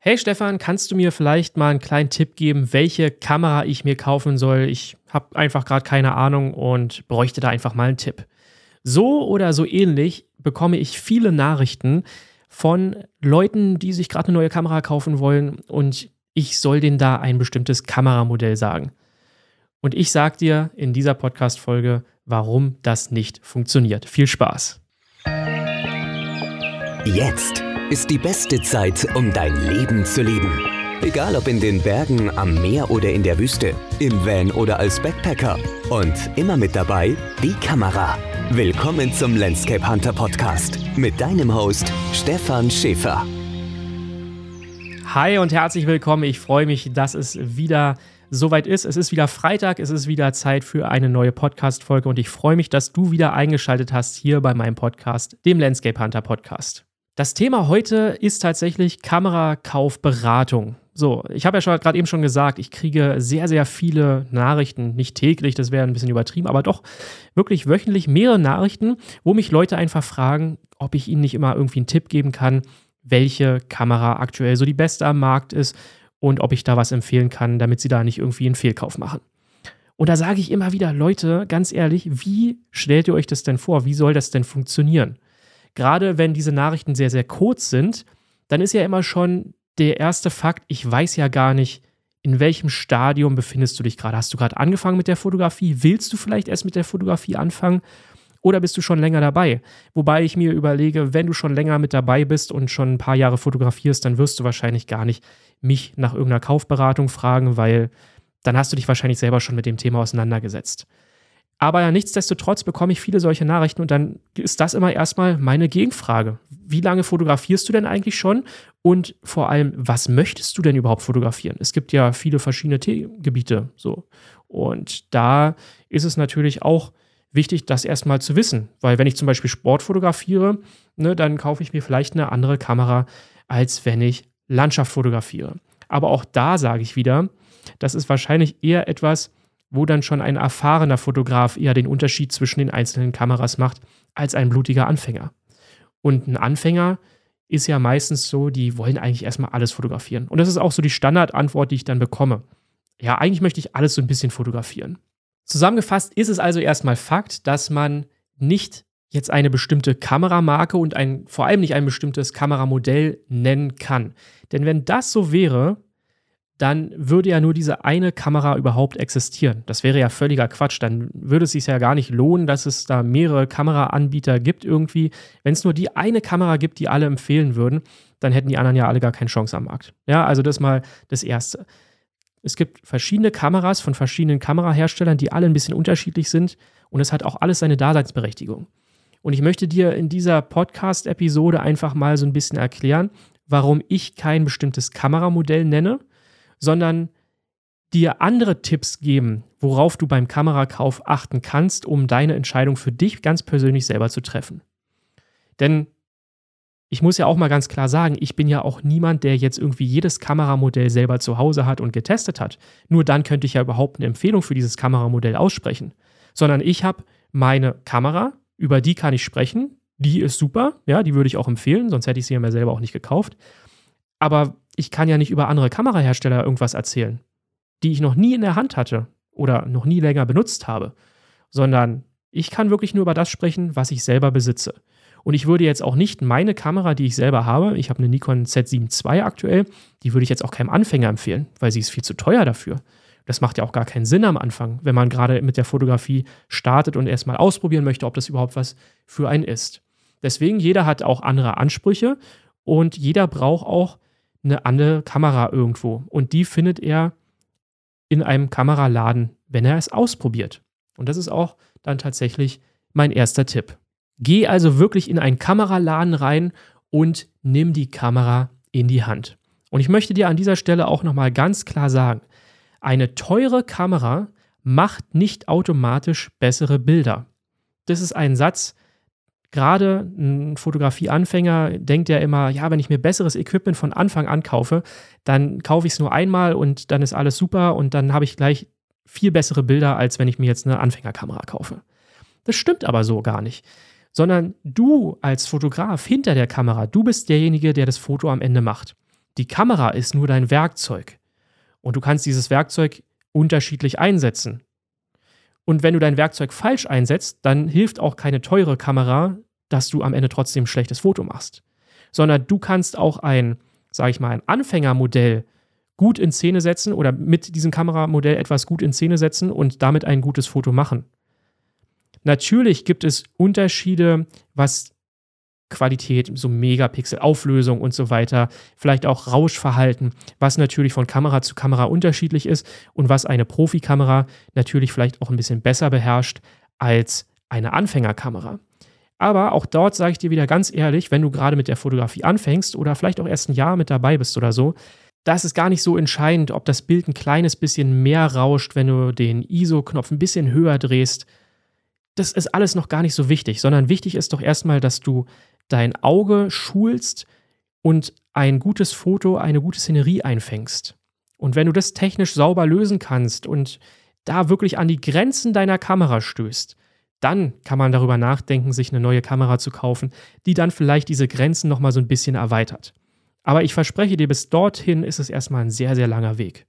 Hey Stefan, kannst du mir vielleicht mal einen kleinen Tipp geben, welche Kamera ich mir kaufen soll? Ich habe einfach gerade keine Ahnung und bräuchte da einfach mal einen Tipp. So oder so ähnlich bekomme ich viele Nachrichten von Leuten, die sich gerade eine neue Kamera kaufen wollen und ich soll denen da ein bestimmtes Kameramodell sagen. Und ich sage dir in dieser Podcast-Folge, warum das nicht funktioniert. Viel Spaß! Jetzt ist die beste Zeit, um dein Leben zu leben. Egal ob in den Bergen, am Meer oder in der Wüste, im Van oder als Backpacker. Und immer mit dabei die Kamera. Willkommen zum Landscape Hunter Podcast mit deinem Host Stefan Schäfer. Hi und herzlich willkommen. Ich freue mich, dass es wieder soweit ist. Es ist wieder Freitag, es ist wieder Zeit für eine neue Podcast-Folge und ich freue mich, dass du wieder eingeschaltet hast hier bei meinem Podcast, dem Landscape Hunter Podcast. Das Thema heute ist tatsächlich Kamerakaufberatung. So, ich habe ja schon gerade eben schon gesagt, ich kriege sehr, sehr viele Nachrichten, nicht täglich, das wäre ein bisschen übertrieben, aber doch wirklich wöchentlich mehrere Nachrichten, wo mich Leute einfach fragen, ob ich ihnen nicht immer irgendwie einen Tipp geben kann, welche Kamera aktuell so die beste am Markt ist und ob ich da was empfehlen kann, damit sie da nicht irgendwie einen Fehlkauf machen. Und da sage ich immer wieder, Leute, ganz ehrlich, wie stellt ihr euch das denn vor? Wie soll das denn funktionieren? Gerade wenn diese Nachrichten sehr, sehr kurz sind, dann ist ja immer schon der erste Fakt, ich weiß ja gar nicht, in welchem Stadium befindest du dich gerade. Hast du gerade angefangen mit der Fotografie? Willst du vielleicht erst mit der Fotografie anfangen? Oder bist du schon länger dabei? Wobei ich mir überlege, wenn du schon länger mit dabei bist und schon ein paar Jahre fotografierst, dann wirst du wahrscheinlich gar nicht mich nach irgendeiner Kaufberatung fragen, weil dann hast du dich wahrscheinlich selber schon mit dem Thema auseinandergesetzt. Aber ja, nichtsdestotrotz bekomme ich viele solche Nachrichten und dann ist das immer erstmal meine Gegenfrage. Wie lange fotografierst du denn eigentlich schon? Und vor allem, was möchtest du denn überhaupt fotografieren? Es gibt ja viele verschiedene Themengebiete so. Und da ist es natürlich auch wichtig, das erstmal zu wissen. Weil wenn ich zum Beispiel Sport fotografiere, ne, dann kaufe ich mir vielleicht eine andere Kamera, als wenn ich Landschaft fotografiere. Aber auch da sage ich wieder, das ist wahrscheinlich eher etwas, wo dann schon ein erfahrener Fotograf eher den Unterschied zwischen den einzelnen Kameras macht, als ein blutiger Anfänger. Und ein Anfänger ist ja meistens so, die wollen eigentlich erstmal alles fotografieren. Und das ist auch so die Standardantwort, die ich dann bekomme. Ja, eigentlich möchte ich alles so ein bisschen fotografieren. Zusammengefasst ist es also erstmal Fakt, dass man nicht jetzt eine bestimmte Kameramarke und ein, vor allem nicht ein bestimmtes Kameramodell nennen kann. Denn wenn das so wäre, dann würde ja nur diese eine Kamera überhaupt existieren. Das wäre ja völliger Quatsch. Dann würde es sich ja gar nicht lohnen, dass es da mehrere Kameraanbieter gibt irgendwie. Wenn es nur die eine Kamera gibt, die alle empfehlen würden, dann hätten die anderen ja alle gar keine Chance am Markt. Ja, also das mal das Erste. Es gibt verschiedene Kameras von verschiedenen Kameraherstellern, die alle ein bisschen unterschiedlich sind und es hat auch alles seine Daseinsberechtigung. Und ich möchte dir in dieser Podcast-Episode einfach mal so ein bisschen erklären, warum ich kein bestimmtes Kameramodell nenne sondern dir andere Tipps geben, worauf du beim Kamerakauf achten kannst, um deine Entscheidung für dich ganz persönlich selber zu treffen. Denn ich muss ja auch mal ganz klar sagen, ich bin ja auch niemand, der jetzt irgendwie jedes Kameramodell selber zu Hause hat und getestet hat. Nur dann könnte ich ja überhaupt eine Empfehlung für dieses Kameramodell aussprechen. Sondern ich habe meine Kamera, über die kann ich sprechen, die ist super, ja, die würde ich auch empfehlen, sonst hätte ich sie ja mir selber auch nicht gekauft. Aber ich kann ja nicht über andere Kamerahersteller irgendwas erzählen, die ich noch nie in der Hand hatte oder noch nie länger benutzt habe, sondern ich kann wirklich nur über das sprechen, was ich selber besitze. Und ich würde jetzt auch nicht meine Kamera, die ich selber habe, ich habe eine Nikon Z7 II aktuell, die würde ich jetzt auch keinem Anfänger empfehlen, weil sie ist viel zu teuer dafür. Das macht ja auch gar keinen Sinn am Anfang, wenn man gerade mit der Fotografie startet und erstmal ausprobieren möchte, ob das überhaupt was für einen ist. Deswegen, jeder hat auch andere Ansprüche und jeder braucht auch eine andere Kamera irgendwo. Und die findet er in einem Kameraladen, wenn er es ausprobiert. Und das ist auch dann tatsächlich mein erster Tipp. Geh also wirklich in einen Kameraladen rein und nimm die Kamera in die Hand. Und ich möchte dir an dieser Stelle auch nochmal ganz klar sagen, eine teure Kamera macht nicht automatisch bessere Bilder. Das ist ein Satz, gerade ein Fotografieanfänger denkt ja immer, ja, wenn ich mir besseres Equipment von Anfang an kaufe, dann kaufe ich es nur einmal und dann ist alles super und dann habe ich gleich viel bessere Bilder, als wenn ich mir jetzt eine Anfängerkamera kaufe. Das stimmt aber so gar nicht. Sondern du als Fotograf hinter der Kamera, du bist derjenige, der das Foto am Ende macht. Die Kamera ist nur dein Werkzeug. Und du kannst dieses Werkzeug unterschiedlich einsetzen. Und wenn du dein Werkzeug falsch einsetzt, dann hilft auch keine teure Kamera, dass du am Ende trotzdem ein schlechtes Foto machst. Sondern du kannst auch ein, sage ich mal, ein Anfängermodell gut in Szene setzen oder mit diesem Kameramodell etwas gut in Szene setzen und damit ein gutes Foto machen. Natürlich gibt es Unterschiede, was Qualität, so Megapixel, Auflösung und so weiter, vielleicht auch Rauschverhalten, was natürlich von Kamera zu Kamera unterschiedlich ist und was eine Profikamera natürlich vielleicht auch ein bisschen besser beherrscht als eine Anfängerkamera. Aber auch dort sage ich dir wieder ganz ehrlich, wenn du gerade mit der Fotografie anfängst oder vielleicht auch erst ein Jahr mit dabei bist oder so, da ist es gar nicht so entscheidend, ob das Bild ein kleines bisschen mehr rauscht, wenn du den ISO-Knopf ein bisschen höher drehst. Das ist alles noch gar nicht so wichtig, sondern wichtig ist doch erstmal, dass du dein Auge schulst und ein gutes Foto, eine gute Szenerie einfängst. Und wenn du das technisch sauber lösen kannst und da wirklich an die Grenzen deiner Kamera stößt, dann kann man darüber nachdenken, sich eine neue Kamera zu kaufen, die dann vielleicht diese Grenzen nochmal so ein bisschen erweitert. Aber ich verspreche dir, bis dorthin ist es erstmal ein sehr, sehr langer Weg.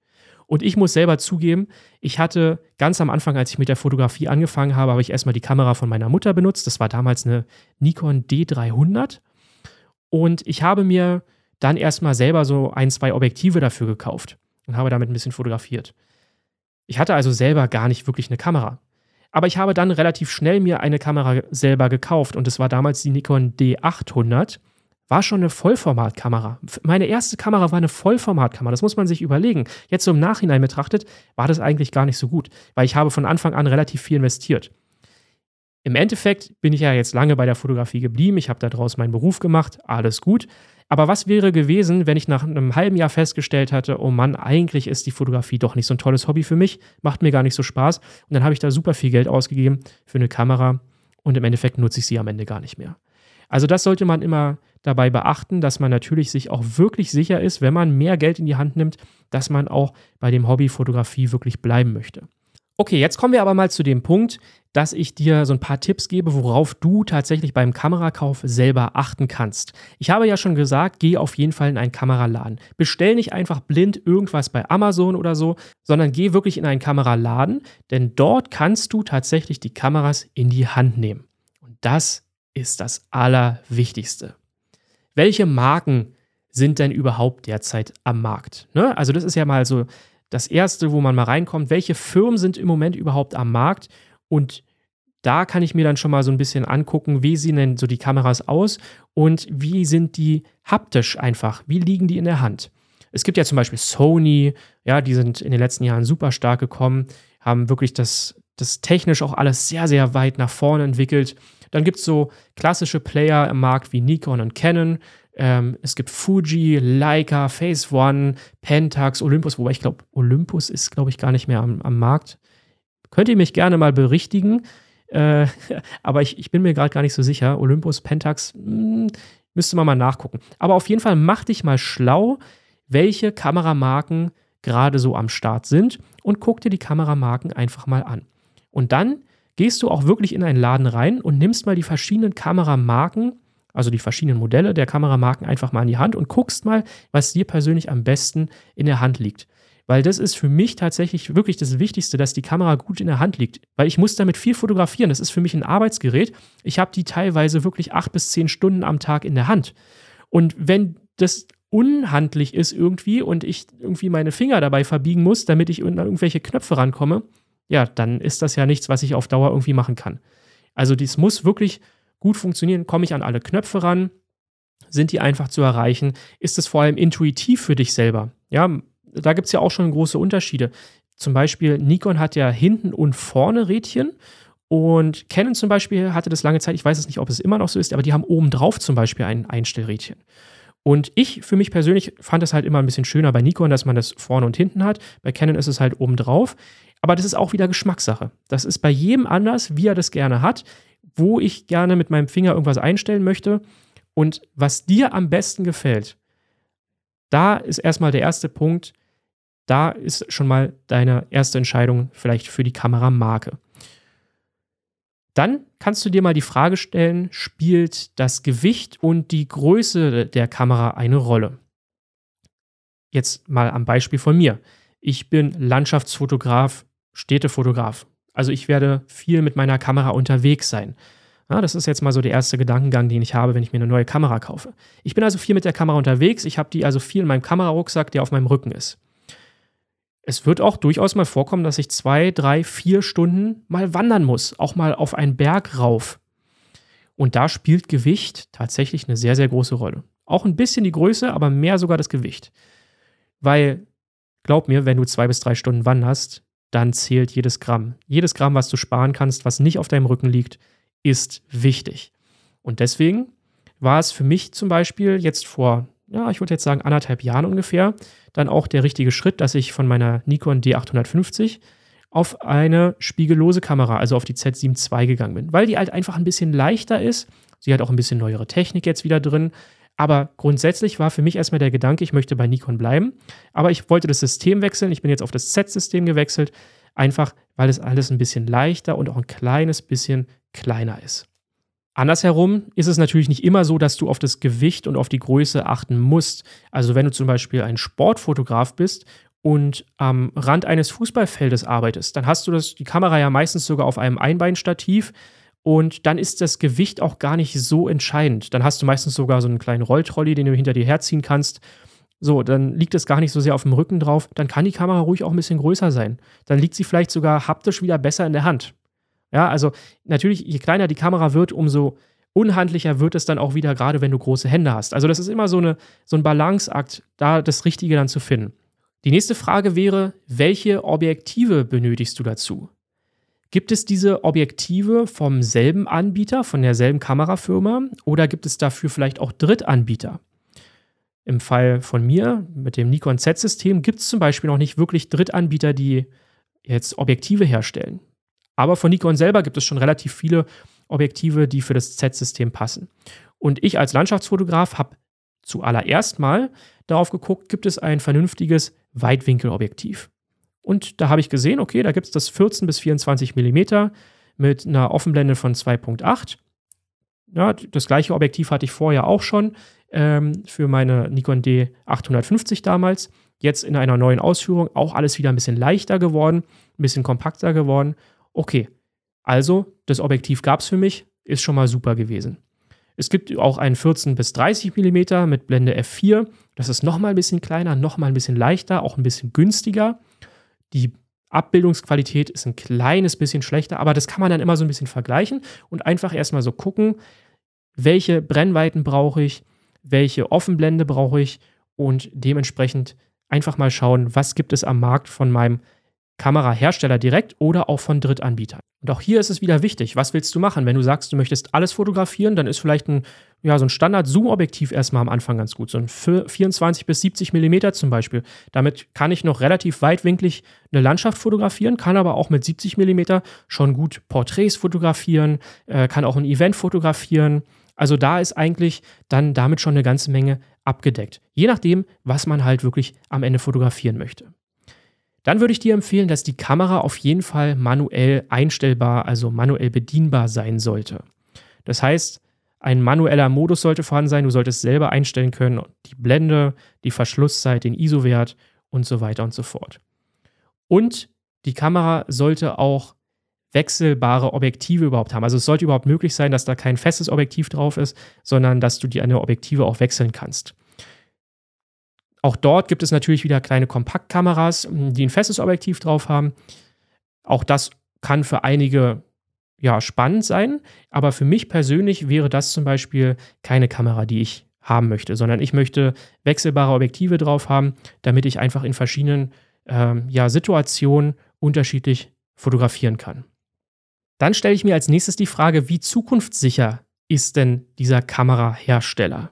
Und ich muss selber zugeben, ich hatte ganz am Anfang, als ich mit der Fotografie angefangen habe, habe ich erstmal die Kamera von meiner Mutter benutzt. Das war damals eine Nikon D300. Und ich habe mir dann erstmal selber so ein, zwei Objektive dafür gekauft und habe damit ein bisschen fotografiert. Ich hatte also selber gar nicht wirklich eine Kamera. Aber ich habe dann relativ schnell mir eine Kamera selber gekauft und es war damals die Nikon D800 war schon eine Vollformatkamera. Meine erste Kamera war eine Vollformatkamera. Das muss man sich überlegen. Jetzt so im Nachhinein betrachtet, war das eigentlich gar nicht so gut, weil ich habe von Anfang an relativ viel investiert. Im Endeffekt bin ich ja jetzt lange bei der Fotografie geblieben. Ich habe daraus meinen Beruf gemacht. Alles gut. Aber was wäre gewesen, wenn ich nach einem halben Jahr festgestellt hatte, oh Mann, eigentlich ist die Fotografie doch nicht so ein tolles Hobby für mich, macht mir gar nicht so Spaß. Und dann habe ich da super viel Geld ausgegeben für eine Kamera und im Endeffekt nutze ich sie am Ende gar nicht mehr. Also das sollte man immer dabei beachten, dass man natürlich sich auch wirklich sicher ist, wenn man mehr Geld in die Hand nimmt, dass man auch bei dem Hobby Fotografie wirklich bleiben möchte. Okay, jetzt kommen wir aber mal zu dem Punkt, dass ich dir so ein paar Tipps gebe, worauf du tatsächlich beim Kamerakauf selber achten kannst. Ich habe ja schon gesagt, geh auf jeden Fall in einen Kameraladen. Bestell nicht einfach blind irgendwas bei Amazon oder so, sondern geh wirklich in einen Kameraladen, denn dort kannst du tatsächlich die Kameras in die Hand nehmen. Und das ist das Allerwichtigste. Welche Marken sind denn überhaupt derzeit am Markt? Ne? Also das ist ja mal so das Erste, wo man mal reinkommt. Welche Firmen sind im Moment überhaupt am Markt? Und da kann ich mir dann schon mal so ein bisschen angucken, wie sehen denn so die Kameras aus und wie sind die haptisch einfach? Wie liegen die in der Hand? Es gibt ja zum Beispiel Sony, ja, die sind in den letzten Jahren super stark gekommen, haben wirklich das, das technisch auch alles sehr, sehr weit nach vorne entwickelt. Dann gibt es so klassische Player im Markt wie Nikon und Canon. Ähm, es gibt Fuji, Leica, Phase One, Pentax, Olympus, wobei ich glaube, Olympus ist, glaube ich, gar nicht mehr am, am Markt. Könnt ihr mich gerne mal berichtigen, äh, aber ich, ich bin mir gerade gar nicht so sicher. Olympus, Pentax, mh, hm, müsste man mal nachgucken. Aber auf jeden Fall mach dich mal schlau, welche Kameramarken gerade so am Start sind und guck dir die Kameramarken einfach mal an. Und dann gehst du auch wirklich in einen Laden rein und nimmst mal die verschiedenen Kameramarken, also die verschiedenen Modelle der Kameramarken einfach mal in die Hand und guckst mal, was dir persönlich am besten in der Hand liegt. Weil das ist für mich tatsächlich wirklich das Wichtigste, dass die Kamera gut in der Hand liegt. Weil ich muss damit viel fotografieren. Das ist für mich ein Arbeitsgerät. Ich habe die teilweise wirklich acht bis zehn Stunden am Tag in der Hand. Und wenn das unhandlich ist irgendwie und ich irgendwie meine Finger dabei verbiegen muss, damit ich an irgendwelche Knöpfe rankomme, ja, dann ist das ja nichts, was ich auf Dauer irgendwie machen kann. Also dies muss wirklich gut funktionieren. Komme ich an alle Knöpfe ran? Sind die einfach zu erreichen? Ist es vor allem intuitiv für dich selber? Ja, da gibt es ja auch schon große Unterschiede. Zum Beispiel Nikon hat ja hinten und vorne Rädchen und Canon zum Beispiel hatte das lange Zeit, ich weiß es nicht, ob es immer noch so ist, aber die haben oben drauf zum Beispiel ein Einstellrädchen. Und ich für mich persönlich fand es halt immer ein bisschen schöner bei Nikon, dass man das vorne und hinten hat. Bei Canon ist es halt oben drauf. Aber das ist auch wieder Geschmackssache. Das ist bei jedem anders, wie er das gerne hat, wo ich gerne mit meinem Finger irgendwas einstellen möchte. Und was dir am besten gefällt, da ist erstmal der erste Punkt. Da ist schon mal deine erste Entscheidung vielleicht für die Kameramarke. Dann kannst du dir mal die Frage stellen, spielt das Gewicht und die Größe der Kamera eine Rolle? jetzt mal am Beispiel von mir. Ich bin Landschaftsfotograf, Städtefotograf. Also ich werde viel mit meiner Kamera unterwegs sein. Ja, das ist jetzt mal so der erste Gedankengang, den ich habe, wenn ich mir eine neue Kamera kaufe. Ich bin also viel mit der Kamera unterwegs. Ich habe die also viel in meinem Kamerarucksack, der auf meinem Rücken ist. Es wird auch durchaus mal vorkommen, dass ich zwei, drei, vier Stunden mal wandern muss, auch mal auf einen Berg rauf. Und da spielt Gewicht tatsächlich eine sehr, sehr große Rolle. Auch ein bisschen die Größe, aber mehr sogar das Gewicht. Weil, glaub mir, wenn du zwei bis drei Stunden wanderst, dann zählt jedes Gramm. Jedes Gramm, was du sparen kannst, was nicht auf deinem Rücken liegt, ist wichtig. Und deswegen war es für mich zum Beispiel jetzt vor, ja, ich würde jetzt sagen, anderthalb Jahren ungefähr, dann auch der richtige Schritt, dass ich von meiner Nikon D850 auf eine spiegellose Kamera, also auf die Z7 II gegangen bin, weil die halt einfach ein bisschen leichter ist. Sie hat auch ein bisschen neuere Technik jetzt wieder drin. Aber grundsätzlich war für mich erstmal der Gedanke, ich möchte bei Nikon bleiben. Aber ich wollte das System wechseln. Ich bin jetzt auf das Z-System gewechselt. Einfach, weil es alles ein bisschen leichter und auch ein kleines bisschen kleiner ist. Andersherum ist es natürlich nicht immer so, dass du auf das Gewicht und auf die Größe achten musst. Also wenn du zum Beispiel ein Sportfotograf bist und am Rand eines Fußballfeldes arbeitest, dann hast du das, die Kamera ja meistens sogar auf einem Einbeinstativ und dann ist das Gewicht auch gar nicht so entscheidend. Dann hast du meistens sogar so einen kleinen Rolltrolley, den du hinter dir herziehen kannst. So, dann liegt es gar nicht so sehr auf dem Rücken drauf. Dann kann die Kamera ruhig auch ein bisschen größer sein. Dann liegt sie vielleicht sogar haptisch wieder besser in der Hand. Ja, also natürlich, je kleiner die Kamera wird, umso unhandlicher wird es dann auch wieder, gerade wenn du große Hände hast. Also das ist immer so, eine, so ein Balanceakt, da das Richtige dann zu finden. Die nächste Frage wäre, welche Objektive benötigst du dazu? Gibt es diese Objektive vom selben Anbieter, von derselben Kamerafirma oder gibt es dafür vielleicht auch Drittanbieter? Im Fall von mir mit dem Nikon Z-System gibt es zum Beispiel noch nicht wirklich Drittanbieter, die jetzt Objektive herstellen. Aber von Nikon selber gibt es schon relativ viele Objektive, die für das Z-System passen. Und ich als Landschaftsfotograf habe zuallererst mal darauf geguckt, gibt es ein vernünftiges Weitwinkelobjektiv. Und da habe ich gesehen, okay, da gibt es das 14 bis 24 mm mit einer Offenblende von 2.8. Ja, das gleiche Objektiv hatte ich vorher auch schon ähm, für meine Nikon D850 damals. Jetzt in einer neuen Ausführung auch alles wieder ein bisschen leichter geworden, ein bisschen kompakter geworden Okay, also das Objektiv gab es für mich, ist schon mal super gewesen. Es gibt auch ein 14 bis 30 mm mit Blende F4. Das ist nochmal ein bisschen kleiner, nochmal ein bisschen leichter, auch ein bisschen günstiger. Die Abbildungsqualität ist ein kleines bisschen schlechter, aber das kann man dann immer so ein bisschen vergleichen und einfach erstmal so gucken, welche Brennweiten brauche ich, welche Offenblende brauche ich und dementsprechend einfach mal schauen, was gibt es am Markt von meinem Kamerahersteller direkt oder auch von Drittanbietern. Und auch hier ist es wieder wichtig, was willst du machen? Wenn du sagst, du möchtest alles fotografieren, dann ist vielleicht ein, ja, so ein Standard-Zoom-Objektiv erstmal am Anfang ganz gut. So ein 24 bis 70 Millimeter zum Beispiel. Damit kann ich noch relativ weitwinklig eine Landschaft fotografieren, kann aber auch mit 70 Millimeter schon gut Porträts fotografieren, äh, kann auch ein Event fotografieren. Also da ist eigentlich dann damit schon eine ganze Menge abgedeckt. Je nachdem, was man halt wirklich am Ende fotografieren möchte. Dann würde ich dir empfehlen, dass die Kamera auf jeden Fall manuell einstellbar, also manuell bedienbar sein sollte. Das heißt, ein manueller Modus sollte vorhanden sein. Du solltest selber einstellen können, die Blende, die Verschlusszeit, den ISO-Wert und so weiter und so fort. Und die Kamera sollte auch wechselbare Objektive überhaupt haben. Also es sollte überhaupt möglich sein, dass da kein festes Objektiv drauf ist, sondern dass du die eine Objektive auch wechseln kannst. Auch dort gibt es natürlich wieder kleine Kompaktkameras, die ein festes Objektiv drauf haben. Auch das kann für einige ja spannend sein, aber für mich persönlich wäre das zum Beispiel keine Kamera, die ich haben möchte, sondern ich möchte wechselbare Objektive drauf haben, damit ich einfach in verschiedenen ähm, ja, Situationen unterschiedlich fotografieren kann. Dann stelle ich mir als nächstes die Frage, wie zukunftssicher ist denn dieser Kamerahersteller?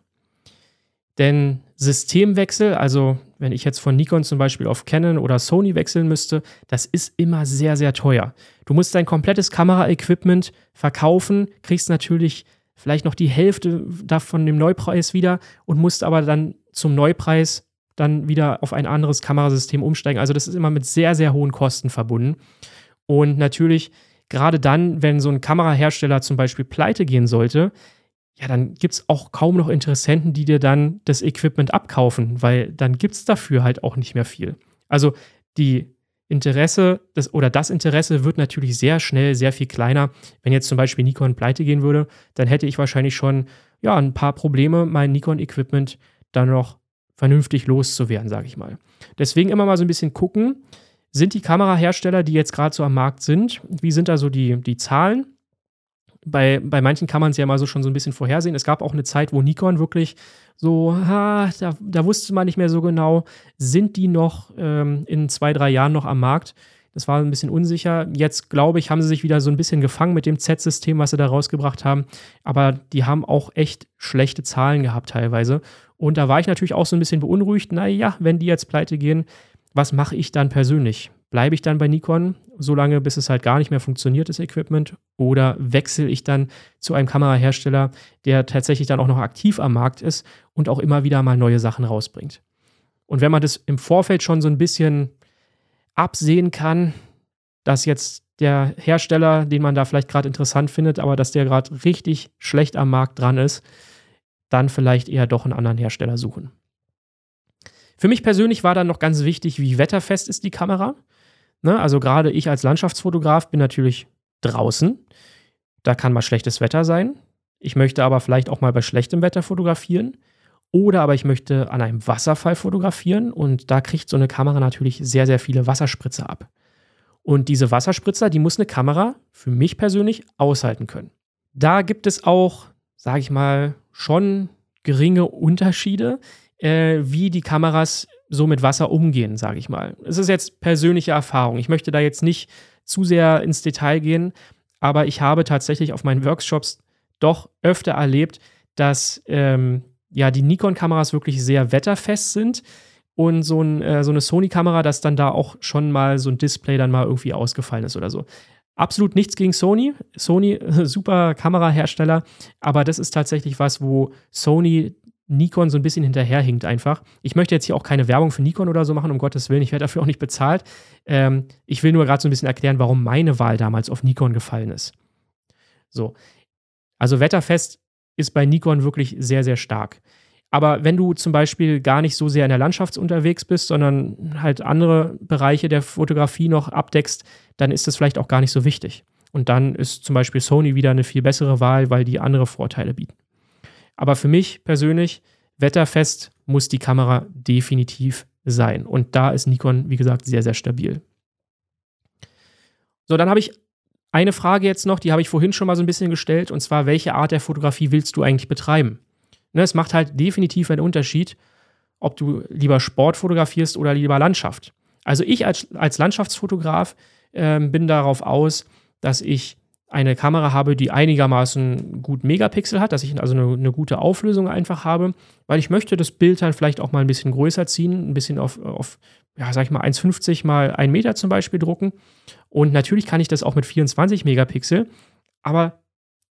Denn Systemwechsel, also wenn ich jetzt von Nikon zum Beispiel auf Canon oder Sony wechseln müsste, das ist immer sehr, sehr teuer. Du musst dein komplettes Kameraequipment verkaufen, kriegst natürlich vielleicht noch die Hälfte davon dem Neupreis wieder und musst aber dann zum Neupreis dann wieder auf ein anderes Kamerasystem umsteigen. Also das ist immer mit sehr, sehr hohen Kosten verbunden. Und natürlich, gerade dann, wenn so ein Kamerahersteller zum Beispiel pleite gehen sollte, ja, dann gibt es auch kaum noch Interessenten, die dir dann das Equipment abkaufen, weil dann gibt es dafür halt auch nicht mehr viel. Also die Interesse das, oder das Interesse wird natürlich sehr schnell sehr viel kleiner. Wenn jetzt zum Beispiel Nikon pleite gehen würde, dann hätte ich wahrscheinlich schon ja, ein paar Probleme, mein Nikon-Equipment dann noch vernünftig loszuwerden, sage ich mal. Deswegen immer mal so ein bisschen gucken, sind die Kamerahersteller, die jetzt gerade so am Markt sind, wie sind da so die, die Zahlen? Bei, bei manchen kann man es ja mal so schon so ein bisschen vorhersehen. Es gab auch eine Zeit, wo Nikon wirklich so, ha, da, da wusste man nicht mehr so genau, sind die noch ähm, in zwei, drei Jahren noch am Markt? Das war ein bisschen unsicher. Jetzt, glaube ich, haben sie sich wieder so ein bisschen gefangen mit dem Z-System, was sie da rausgebracht haben. Aber die haben auch echt schlechte Zahlen gehabt teilweise. Und da war ich natürlich auch so ein bisschen beunruhigt. Naja, wenn die jetzt pleite gehen, was mache ich dann persönlich? Bleibe ich dann bei Nikon, solange bis es halt gar nicht mehr funktioniert, das Equipment? Oder wechsle ich dann zu einem Kamerahersteller, der tatsächlich dann auch noch aktiv am Markt ist und auch immer wieder mal neue Sachen rausbringt? Und wenn man das im Vorfeld schon so ein bisschen absehen kann, dass jetzt der Hersteller, den man da vielleicht gerade interessant findet, aber dass der gerade richtig schlecht am Markt dran ist, dann vielleicht eher doch einen anderen Hersteller suchen. Für mich persönlich war dann noch ganz wichtig, wie wetterfest ist die Kamera. Ne? Also gerade ich als Landschaftsfotograf bin natürlich draußen. Da kann mal schlechtes Wetter sein. Ich möchte aber vielleicht auch mal bei schlechtem Wetter fotografieren. Oder aber ich möchte an einem Wasserfall fotografieren und da kriegt so eine Kamera natürlich sehr, sehr viele Wasserspritzer ab. Und diese Wasserspritzer, die muss eine Kamera für mich persönlich aushalten können. Da gibt es auch, sage ich mal, schon geringe Unterschiede, äh, wie die Kameras so mit Wasser umgehen, sage ich mal. Es ist jetzt persönliche Erfahrung. Ich möchte da jetzt nicht zu sehr ins Detail gehen, aber ich habe tatsächlich auf meinen Workshops doch öfter erlebt, dass ähm, ja die Nikon-Kameras wirklich sehr wetterfest sind und so, ein, äh, so eine Sony-Kamera, dass dann da auch schon mal so ein Display dann mal irgendwie ausgefallen ist oder so. Absolut nichts gegen Sony. Sony, super Kamerahersteller, aber das ist tatsächlich was, wo Sony Nikon so ein bisschen hinterherhinkt einfach. Ich möchte jetzt hier auch keine Werbung für Nikon oder so machen, um Gottes Willen. Ich werde dafür auch nicht bezahlt. Ähm, ich will nur gerade so ein bisschen erklären, warum meine Wahl damals auf Nikon gefallen ist. So. Also Wetterfest ist bei Nikon wirklich sehr, sehr stark. Aber wenn du zum Beispiel gar nicht so sehr in der Landschaft unterwegs bist, sondern halt andere Bereiche der Fotografie noch abdeckst, dann ist das vielleicht auch gar nicht so wichtig. Und dann ist zum Beispiel Sony wieder eine viel bessere Wahl, weil die andere Vorteile bieten. Aber für mich persönlich, wetterfest muss die Kamera definitiv sein. Und da ist Nikon, wie gesagt, sehr, sehr stabil. So, dann habe ich eine Frage jetzt noch, die habe ich vorhin schon mal so ein bisschen gestellt, und zwar, welche Art der Fotografie willst du eigentlich betreiben? Ne, es macht halt definitiv einen Unterschied, ob du lieber Sport fotografierst oder lieber Landschaft. Also ich als, als Landschaftsfotograf äh, bin darauf aus, dass ich eine Kamera habe, die einigermaßen gut Megapixel hat, dass ich also eine, eine, gute Auflösung einfach habe, weil ich möchte das Bild dann vielleicht auch mal ein bisschen größer ziehen, ein bisschen auf, auf ja, sag ich mal, 1,50 mal 1 Meter zum Beispiel drucken. Und natürlich kann ich das auch mit 24 Megapixel, aber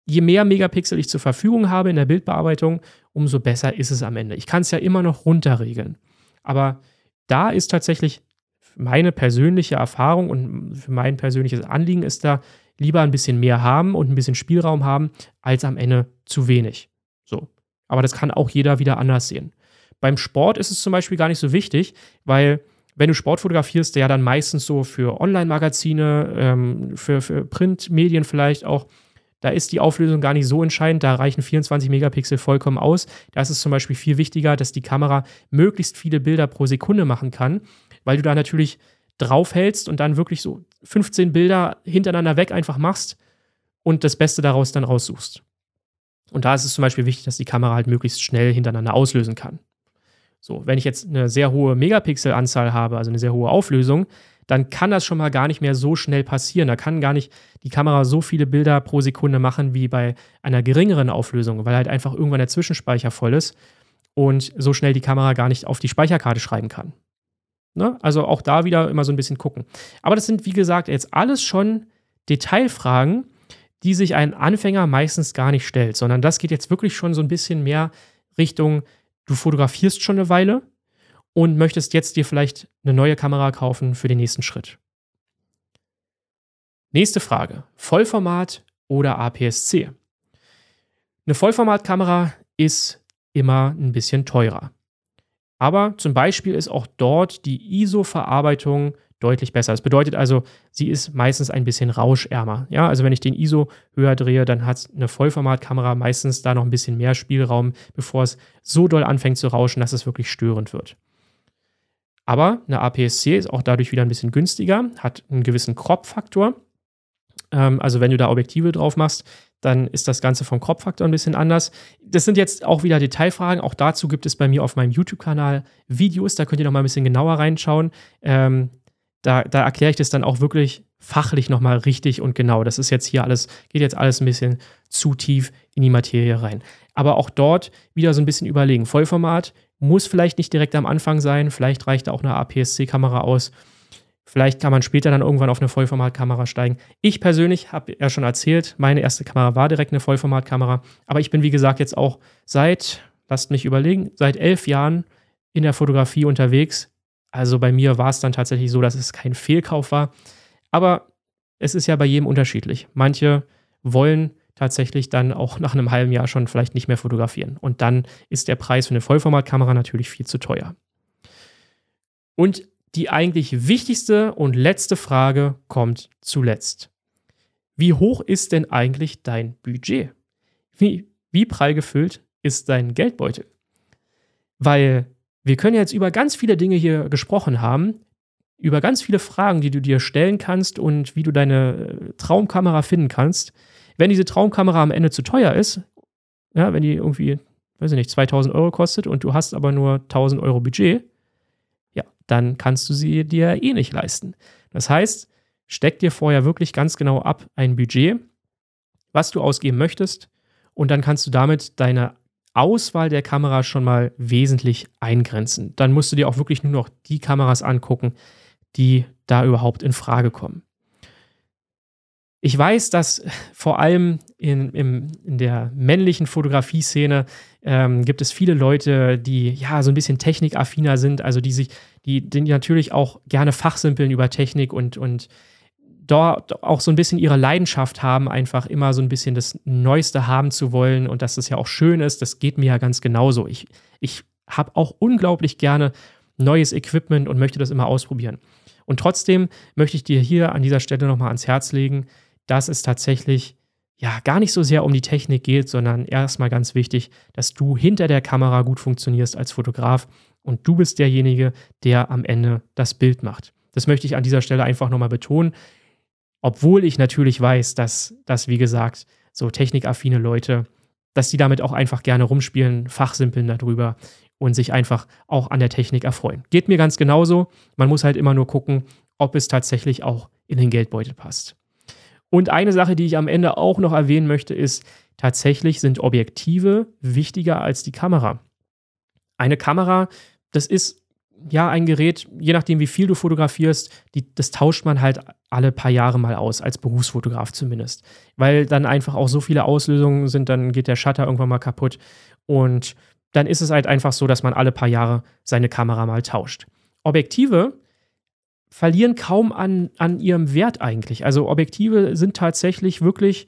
je mehr Megapixel ich zur Verfügung habe in der Bildbearbeitung, umso besser ist es am Ende. Ich kann es ja immer noch runterregeln. Aber da ist tatsächlich meine persönliche Erfahrung und für mein persönliches Anliegen ist da, lieber ein bisschen mehr haben und ein bisschen Spielraum haben, als am Ende zu wenig. So. Aber das kann auch jeder wieder anders sehen. Beim Sport ist es zum Beispiel gar nicht so wichtig, weil wenn du Sport fotografierst, der ja dann meistens so für Online-Magazine, ähm, für, für Printmedien vielleicht auch, da ist die Auflösung gar nicht so entscheidend. Da reichen 24 Megapixel vollkommen aus. Da ist es zum Beispiel viel wichtiger, dass die Kamera möglichst viele Bilder pro Sekunde machen kann, weil du da natürlich draufhältst und dann wirklich so 15 Bilder hintereinander weg einfach machst und das Beste daraus dann raussuchst. Und da ist es zum Beispiel wichtig, dass die Kamera halt möglichst schnell hintereinander auslösen kann. So, wenn ich jetzt eine sehr hohe Megapixel-Anzahl habe, also eine sehr hohe Auflösung, dann kann das schon mal gar nicht mehr so schnell passieren. Da kann gar nicht die Kamera so viele Bilder pro Sekunde machen wie bei einer geringeren Auflösung, weil halt einfach irgendwann der Zwischenspeicher voll ist und so schnell die Kamera gar nicht auf die Speicherkarte schreiben kann. Ne? Also auch da wieder immer so ein bisschen gucken. Aber das sind, wie gesagt, jetzt alles schon Detailfragen, die sich ein Anfänger meistens gar nicht stellt, sondern das geht jetzt wirklich schon so ein bisschen mehr Richtung, du fotografierst schon eine Weile und möchtest jetzt dir vielleicht eine neue Kamera kaufen für den nächsten Schritt. Nächste Frage: Vollformat oder APS-C? Eine Vollformatkamera ist immer ein bisschen teurer. Aber zum Beispiel ist auch dort die ISO-Verarbeitung deutlich besser. Das bedeutet also, sie ist meistens ein bisschen rauschärmer. Ja, also wenn ich den ISO höher drehe, dann hat eine Vollformatkamera meistens da noch ein bisschen mehr Spielraum, bevor es so doll anfängt zu rauschen, dass es wirklich störend wird. Aber eine APS-C ist auch dadurch wieder ein bisschen günstiger, hat einen gewissen Crop-Faktor. Ähm, also wenn du da Objektive drauf machst, dann ist das Ganze vom Crop-Faktor ein bisschen anders. Das sind jetzt auch wieder Detailfragen. Auch dazu gibt es bei mir auf meinem YouTube-Kanal Videos. Da könnt ihr noch mal ein bisschen genauer reinschauen. Ähm, da, da erkläre ich das dann auch wirklich fachlich nochmal richtig und genau. Das ist jetzt hier alles, geht jetzt alles ein bisschen zu tief in die Materie rein. Aber auch dort wieder so ein bisschen überlegen. Vollformat muss vielleicht nicht direkt am Anfang sein, vielleicht reicht auch eine APS-C-Kamera aus. Vielleicht kann man später dann irgendwann auf eine Vollformatkamera steigen. Ich persönlich habe ja schon erzählt, meine erste Kamera war direkt eine Vollformatkamera. Aber ich bin, wie gesagt, jetzt auch seit, lasst mich überlegen, seit elf Jahren in der Fotografie unterwegs. Also bei mir war es dann tatsächlich so, dass es kein Fehlkauf war. Aber es ist ja bei jedem unterschiedlich. Manche wollen tatsächlich dann auch nach einem halben Jahr schon vielleicht nicht mehr fotografieren. Und dann ist der Preis für eine Vollformatkamera natürlich viel zu teuer. Und die eigentlich wichtigste und letzte Frage kommt zuletzt. Wie hoch ist denn eigentlich dein Budget? Wie, wie prall gefüllt ist dein Geldbeutel? Weil wir können jetzt über ganz viele Dinge hier gesprochen haben, über ganz viele Fragen, die du dir stellen kannst und wie du deine Traumkamera finden kannst. Wenn diese Traumkamera am Ende zu teuer ist, ja, wenn die irgendwie, weiß ich nicht, 2000 Euro kostet und du hast aber nur 1000 Euro Budget, dann kannst du sie dir eh nicht leisten. Das heißt, steck dir vorher wirklich ganz genau ab ein Budget, was du ausgeben möchtest und dann kannst du damit deine Auswahl der Kamera schon mal wesentlich eingrenzen. Dann musst du dir auch wirklich nur noch die Kameras angucken, die da überhaupt in Frage kommen. Ich weiß, dass vor allem in, in, in der männlichen Fotografie-Szene ähm, gibt es viele Leute, die ja so ein bisschen technikaffiner sind, also die sich, die, die natürlich auch gerne fachsimpeln über Technik und, und dort auch so ein bisschen ihre Leidenschaft haben, einfach immer so ein bisschen das Neueste haben zu wollen und dass das ja auch schön ist, das geht mir ja ganz genauso. Ich, ich habe auch unglaublich gerne neues Equipment und möchte das immer ausprobieren. Und trotzdem möchte ich dir hier an dieser Stelle nochmal ans Herz legen, dass es tatsächlich ja gar nicht so sehr um die Technik geht, sondern erstmal ganz wichtig, dass du hinter der Kamera gut funktionierst als Fotograf und du bist derjenige, der am Ende das Bild macht. Das möchte ich an dieser Stelle einfach nochmal betonen, obwohl ich natürlich weiß, dass, dass wie gesagt, so technikaffine Leute, dass die damit auch einfach gerne rumspielen, fachsimpeln darüber und sich einfach auch an der Technik erfreuen. Geht mir ganz genauso. Man muss halt immer nur gucken, ob es tatsächlich auch in den Geldbeutel passt. Und eine Sache, die ich am Ende auch noch erwähnen möchte, ist, tatsächlich sind Objektive wichtiger als die Kamera. Eine Kamera, das ist ja ein Gerät, je nachdem, wie viel du fotografierst, die, das tauscht man halt alle paar Jahre mal aus, als Berufsfotograf zumindest. Weil dann einfach auch so viele Auslösungen sind, dann geht der Shutter irgendwann mal kaputt. Und dann ist es halt einfach so, dass man alle paar Jahre seine Kamera mal tauscht. Objektive verlieren kaum an, an ihrem Wert eigentlich. Also Objektive sind tatsächlich wirklich,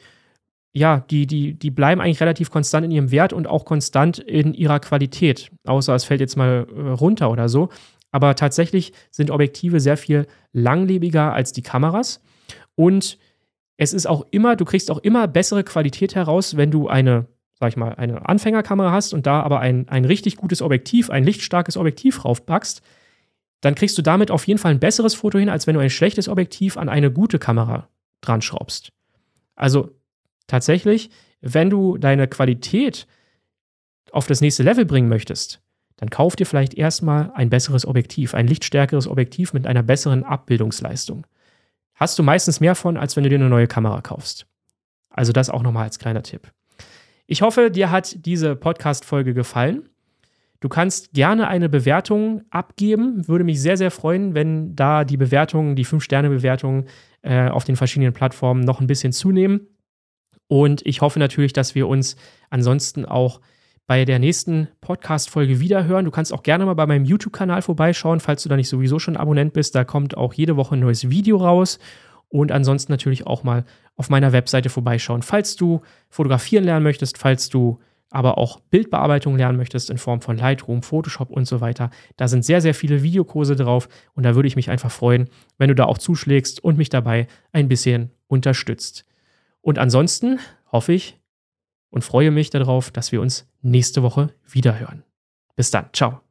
ja, die, die, die bleiben eigentlich relativ konstant in ihrem Wert und auch konstant in ihrer Qualität. Außer es fällt jetzt mal äh, runter oder so. Aber tatsächlich sind Objektive sehr viel langlebiger als die Kameras. Und es ist auch immer, du kriegst auch immer bessere Qualität heraus, wenn du eine, sag ich mal, eine Anfängerkamera hast und da aber ein, ein richtig gutes Objektiv, ein lichtstarkes Objektiv raufpackst dann kriegst du damit auf jeden Fall ein besseres Foto hin, als wenn du ein schlechtes Objektiv an eine gute Kamera dran schraubst. Also tatsächlich, wenn du deine Qualität auf das nächste Level bringen möchtest, dann kauf dir vielleicht erstmal ein besseres Objektiv, ein lichtstärkeres Objektiv mit einer besseren Abbildungsleistung. Hast du meistens mehr von, als wenn du dir eine neue Kamera kaufst. Also das auch nochmal als kleiner Tipp. Ich hoffe, dir hat diese Podcast-Folge gefallen. Du kannst gerne eine Bewertung abgeben. Würde mich sehr, sehr freuen, wenn da die Bewertungen, die 5-Sterne-Bewertungen äh, auf den verschiedenen Plattformen noch ein bisschen zunehmen. Und ich hoffe natürlich, dass wir uns ansonsten auch bei der nächsten Podcast-Folge wiederhören. Du kannst auch gerne mal bei meinem YouTube-Kanal vorbeischauen, falls du da nicht sowieso schon Abonnent bist. Da kommt auch jede Woche ein neues Video raus. und ansonsten natürlich auch mal auf meiner Webseite vorbeischauen. Falls du fotografieren lernen möchtest, falls du aber auch Bildbearbeitung lernen möchtest in Form von Lightroom, Photoshop und so weiter, da sind sehr, sehr viele Videokurse drauf und da würde ich mich einfach freuen, wenn du da auch zuschlägst und mich dabei ein bisschen unterstützt. Und ansonsten hoffe ich und freue mich darauf, dass wir uns nächste Woche wiederhören. Bis dann, ciao.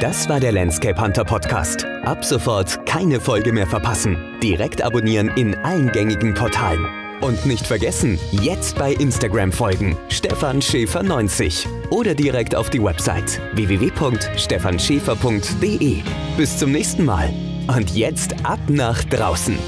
Das war der Landscape Hunter Podcast. Ab sofort keine Folge mehr verpassen. Direkt abonnieren in allen gängigen Portalen. Und nicht vergessen, jetzt bei Instagram folgen. Stefan Schäfer 90 oder direkt auf die Website www.stefanschäfer.de. Bis zum nächsten Mal. Und jetzt ab nach draußen.